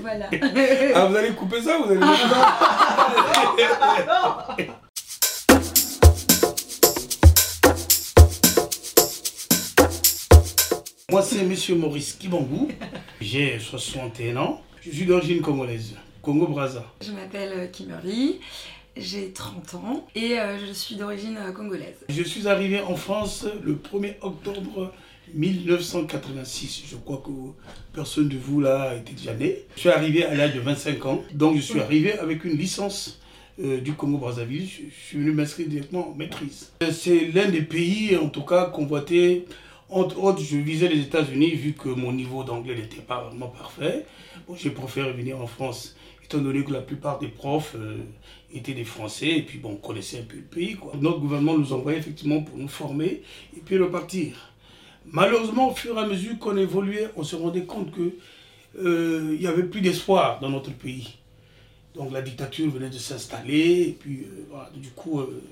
Voilà. Ah, vous allez couper ça Vous allez Moi, c'est Monsieur Maurice Kibangou. J'ai 61 ans. Je suis d'origine congolaise, Congo-Brazza. Je m'appelle euh, Kimberly, j'ai 30 ans et euh, je suis d'origine euh, congolaise. Je suis arrivé en France le 1er octobre 1986. Je crois que personne de vous là était déjà né. Je suis arrivé à l'âge de 25 ans, donc je suis arrivé avec une licence euh, du Congo-Brazzaville. Je, suis venu m'inscrire directement en maîtrise. Euh, C'est l'un des pays, en tout cas, convoité. Entre autres, je visais les États-Unis vu que mon niveau d'anglais n'était pas vraiment parfait. Bon, j'ai préféré venir en France, étant donné que la plupart des profs euh, étaient des Français et puis bon, on connaissait un peu le pays. Notre gouvernement nous envoyait effectivement pour nous former et puis repartir. Malheureusement, au fur et à mesure qu'on évoluait, on se rendait compte que euh, n'y avait plus d'espoir dans notre pays. Donc la dictature venait de s'installer et puis euh, voilà, du coup, euh,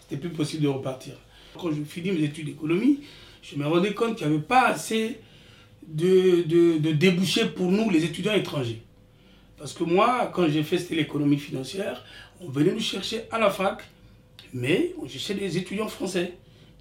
c'était plus possible de repartir. Quand je finis mes études d'économie, je me rendais compte qu'il n'y avait pas assez de, de, de débouchés pour nous, les étudiants étrangers. Parce que moi, quand j'ai fait l'économie financière, on venait nous chercher à la fac, mais on cherchait des étudiants français.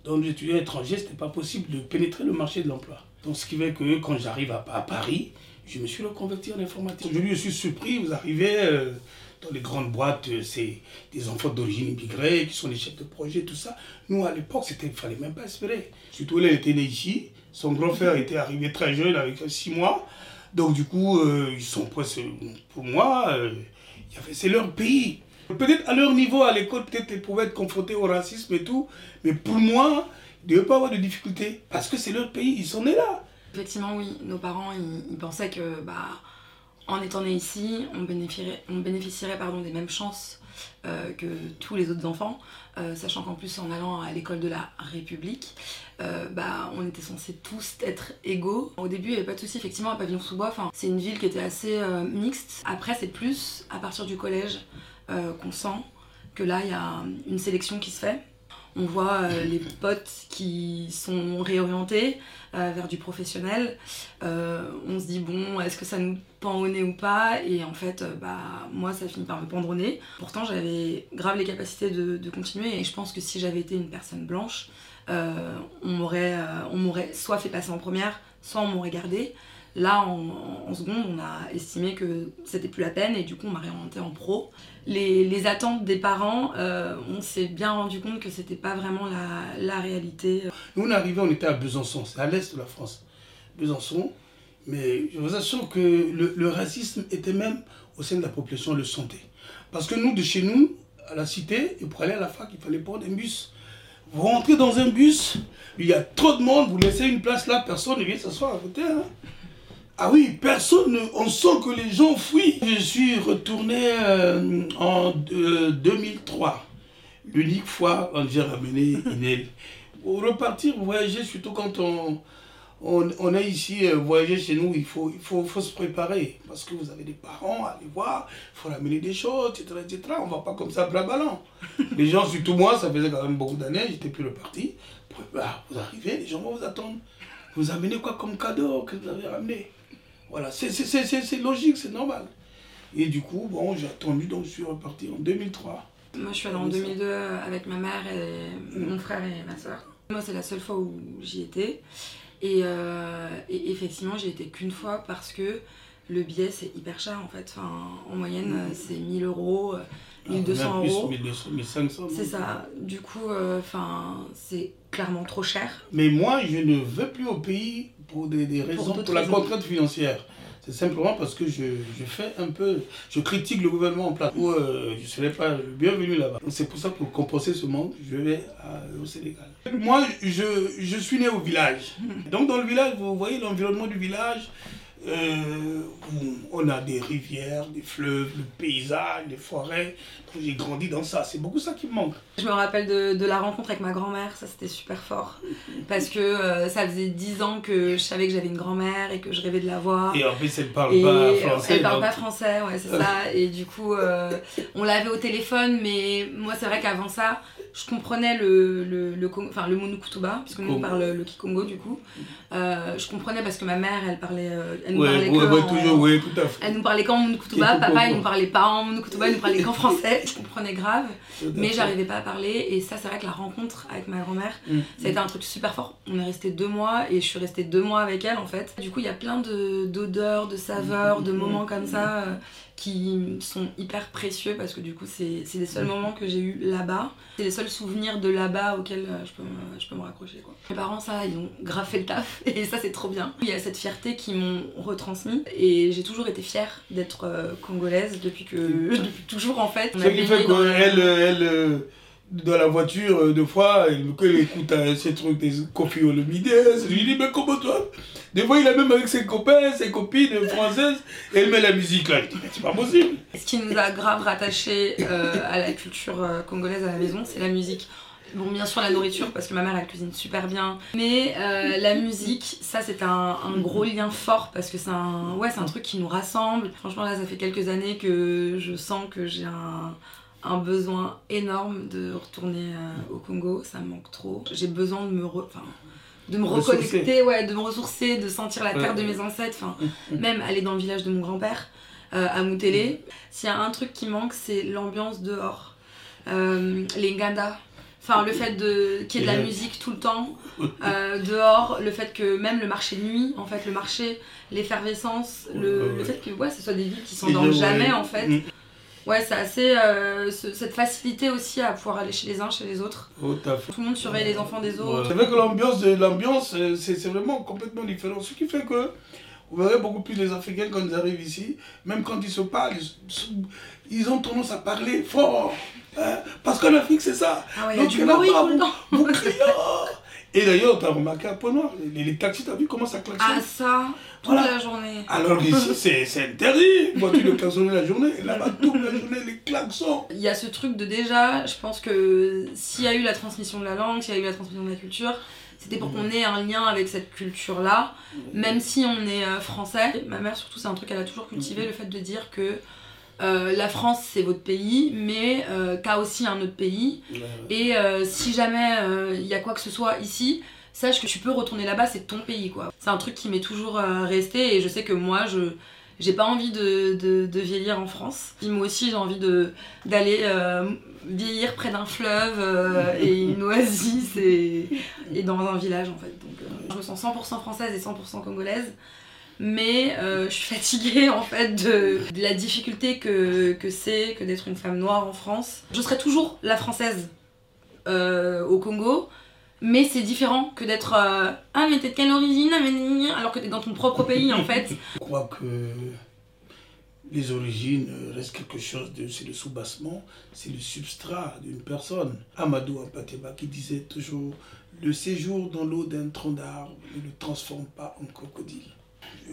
Donc les étudiants étrangers, ce n'était pas possible de pénétrer le marché de l'emploi. Donc ce qui fait que quand j'arrive à, à Paris, je me suis reconverti en informatique. Aujourd'hui, je suis surpris, vous arrivez euh, dans les grandes boîtes, euh, c'est des enfants d'origine immigrée qui sont des chefs de projet, tout ça. Nous, à l'époque, il ne fallait même pas espérer. Surtout, elle était née ici. Son grand frère était arrivé très jeune, avec 6 mois. Donc, du coup, euh, ils sont presque, pour moi, c'est leur pays. Peut-être à leur niveau, à l'école, peut-être ils pouvaient être confrontés au racisme et tout. Mais pour moi, ils ne devaient pas avoir de difficultés. Parce que c'est leur pays, ils sont nés là. Effectivement, oui, nos parents ils, pensaient que bah, en étant nés ici, on bénéficierait, on bénéficierait pardon, des mêmes chances euh, que tous les autres enfants, euh, sachant qu'en plus en allant à l'école de la République, euh, bah, on était censés tous être égaux. Au début, il n'y avait pas de souci, effectivement, à Pavillon-sous-Bois, c'est une ville qui était assez mixte. Après, c'est plus à partir du collège euh, qu'on sent que là, il y a une sélection qui se fait. On voit euh, les potes qui sont réorientés euh, vers du professionnel. On se dit, bon, est-ce que ça nous pend au nez ou pas? Et en fait, bah, moi, ça finit par me pendre au nez. Pourtant, j'avais grave les capacités de, de continuer et je pense que si j'avais été une personne blanche, on m'aurait soit fait passer en première, soit on m'aurait gardé. Là, en, seconde, on a estimé que c'était plus la peine et du coup, on m'a réorienté en pro. Les, attentes des parents, euh, on s'est bien rendu compte que c'était pas vraiment la, réalité. Nous, on est arrivé, on était à Besançon, c'est à l'est de la France. Besançon, mais je vous assure que le, racisme était même au sein de la population, on le sentait. Parce que nous, de chez nous, à la cité, et pour aller à la fac, il fallait prendre un bus. Vous rentrez dans un bus, il y a trop de monde, vous laissez une place là, personne ne vient s'asseoir à côté. hein. Ah oui, personne, ne- on sent que les gens fuient. Je suis retourné euh, en euh, 2003, l'unique fois quand j'ai ramené Inel. Pour repartir, voyager, surtout quand on, on, on est ici, euh, voyager chez nous, il faut, il faut, faut se préparer. Parce que vous avez des parents à aller voir, il faut ramener des choses, etc. etc. On ne va pas comme ça blabalant. les gens, surtout moi, ça faisait quand même beaucoup d'années, j'étais plus reparti. Bah, vous arrivez, les gens vont vous attendre. Vous amenez quoi comme cadeau que vous avez ramené? Voilà, c'est logique, c'est normal. Et du coup, bon, j'ai attendu, donc je suis reparti en 2003. Moi, je suis allée en 2002 avec ma mère et mon frère et ma soeur. Moi, c'est la seule fois où j'y étais. Et, euh, et effectivement, j'y étais qu'une fois parce que le billet, c'est hyper cher en fait. Enfin, en moyenne, euh, c'est 1000 euros, euh, 1200 Ah, euros. Plus, 1200, 1500. C'est ça. Du coup, euh, c'est clairement trop cher. Mais moi, je ne veux plus au pays pour des, des raisons, pour, la raisons. contrainte financière. C'est simplement parce que je, je fais un peu, je critique le gouvernement en place où euh, je ne serais pas bienvenu là-bas. C'est pour ça, pour compenser ce manque, je vais à- au Sénégal. Moi, je, je suis né au village. Donc dans le village, vous voyez l'environnement du village, euh, où on a des rivières, des fleuves, le paysage, des forêts. J'ai grandi dans ça. C'est beaucoup ça qui me manque. Je me rappelle de, de la rencontre avec ma grand-mère, ça c'était super fort. Parce que euh, ça faisait 10 ans que je savais que j'avais une grand-mère et que je rêvais de la voir. Et en plus, elle parle Et pas français. elle parle donc- pas français, ouais, c'est ça. Et du coup, euh, on l'avait au téléphone, mais moi, c'est vrai qu'avant ça, je comprenais le, le, le, enfin, le Monukutuba, puisque nous on parle le Kikongo du coup. Euh, je comprenais parce que ma mère, elle parlait, euh, elle nous parlait toujours, ouais, tout à fait. Elle nous parlait qu'en Monukutuba, papa il nous parlait pas en Monukutuba, il nous parlait qu'en français, je comprenais grave, mais j'arrivais pas à parler. Et ça, c'est vrai que la rencontre avec ma grand-mère, mm. ça a été un truc super fort. On est resté deux mois et je suis restée deux mois avec elle en fait. Du coup, il y a plein d'odeurs, de, saveurs, de moments comme ça. Euh, qui sont hyper précieux parce que du coup c'est les seuls moments que j'ai eu là-bas. C'est les seuls souvenirs de là-bas auxquels euh, je peux, me, je peux me raccrocher. Quoi. Mes parents ça ils ont graffé le taf et ça c'est trop bien. Il y a cette fierté qu'ils m'ont retransmis et j'ai toujours été fière d'être euh, congolaise depuis que depuis toujours en fait. Qui fait qu'elle elle, dans la voiture, deux fois, elle, écoute ces trucs des Kofi Olomide, je lui dis mais comment toi? Des fois, il est même avec ses copains, ses copines françaises, et elle met la musique là. c'est pas possible. Ce qui nous a grave rattaché euh, à la culture euh, congolaise à la maison, c'est la musique. Bon, bien sûr, la nourriture, parce que ma mère, elle cuisine super bien. Mais euh, la musique, ça, c'est un, gros lien fort, parce que c'est un, ouais, un truc qui nous rassemble. Franchement, là, ça fait quelques années que je sens que j'ai un, un besoin énorme de retourner au Congo. Ça me manque trop. J'ai besoin de me... Re de me reconnecter, ouais, de me ressourcer, de sentir la terre de mes ancêtres, enfin, mm, mm. même aller dans le village de mon grand-père, euh, à Moutélé. S'il y a un truc qui manque, c'est l'ambiance dehors. Euh, les nganda, enfin le fait de qu'il y ait de la musique tout le temps euh, dehors, le fait que même le marché de nuit, en fait, le marché, l'effervescence, le, le, fait que ouais, ce soit des villes qui s'endorment jamais, en fait. Ouais, c'est assez. Euh, cette facilité aussi à pouvoir aller chez les uns, chez les autres. Tout le monde surveille les enfants des autres. C'est vrai que l'ambiance, l'ambiance c'est vraiment complètement différent. Ce qui fait que. Vous verrez beaucoup plus les Africains quand ils arrivent ici, même quand ils se parlent, ils, ont tendance à parler fort. Hein. parce qu'en Afrique, c'est ça. Ah ouais, Donc, il y a du bruit tout le temps. Et d'ailleurs, tu as remarqué un point noir, les, les taxis, tu as vu comment ça klaxonne Ah ça, toute la journée. Alors ici, c'est interdit. Voiture de klaxonner la journée, là-bas, toute la journée, les klaxons. Il y a ce truc de déjà, je pense que s'il y a eu la transmission de la langue, s'il y a eu la transmission de la culture, c'était pour qu'on ait un lien avec cette culture-là, même si on est euh, français. Ma mère, surtout, c'est un truc qu'elle a toujours cultivé, le fait de dire que euh, la France c'est votre pays, mais euh, t'as aussi un autre pays. Et euh, si jamais il y a quoi que ce soit ici, sache que tu peux retourner là-bas, c'est ton pays quoi. C'est un truc qui m'est toujours resté et je sais que moi je j'ai pas envie de, de, vieillir en France. moi aussi j'ai envie de d'aller vieillir près d'un fleuve et une oasis et, et, dans un village en fait. Donc je me sens 100% française et 100% congolaise mais euh, je suis fatiguée en fait de, la difficulté que, que c'est que d'être une femme noire en France. Je serai toujours la française euh, au Congo, mais c'est différent que d'être euh, Ah, mais t'es de quelle origine Alors que t'es dans ton propre pays en fait. Je crois que les origines restent quelque chose de. C'est le soubassement, c'est le substrat d'une personne. Amadou Ampateba qui disait toujours Le séjour dans l'eau d'un tronc d'arbre ne le transforme pas en crocodile.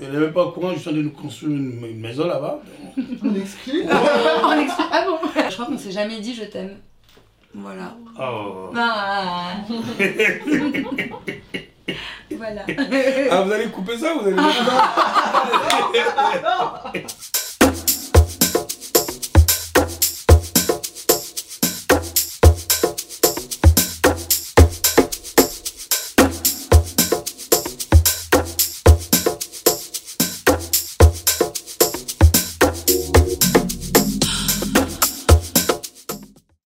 Elle n'est même pas au courant, je suis en train de nous construire une, maison là-bas. On exclut On exclut Ah bon Je crois qu'on s'est jamais dit je t'aime. Voilà. Oh. Ah. voilà. Ah, vous allez couper ça Vous allez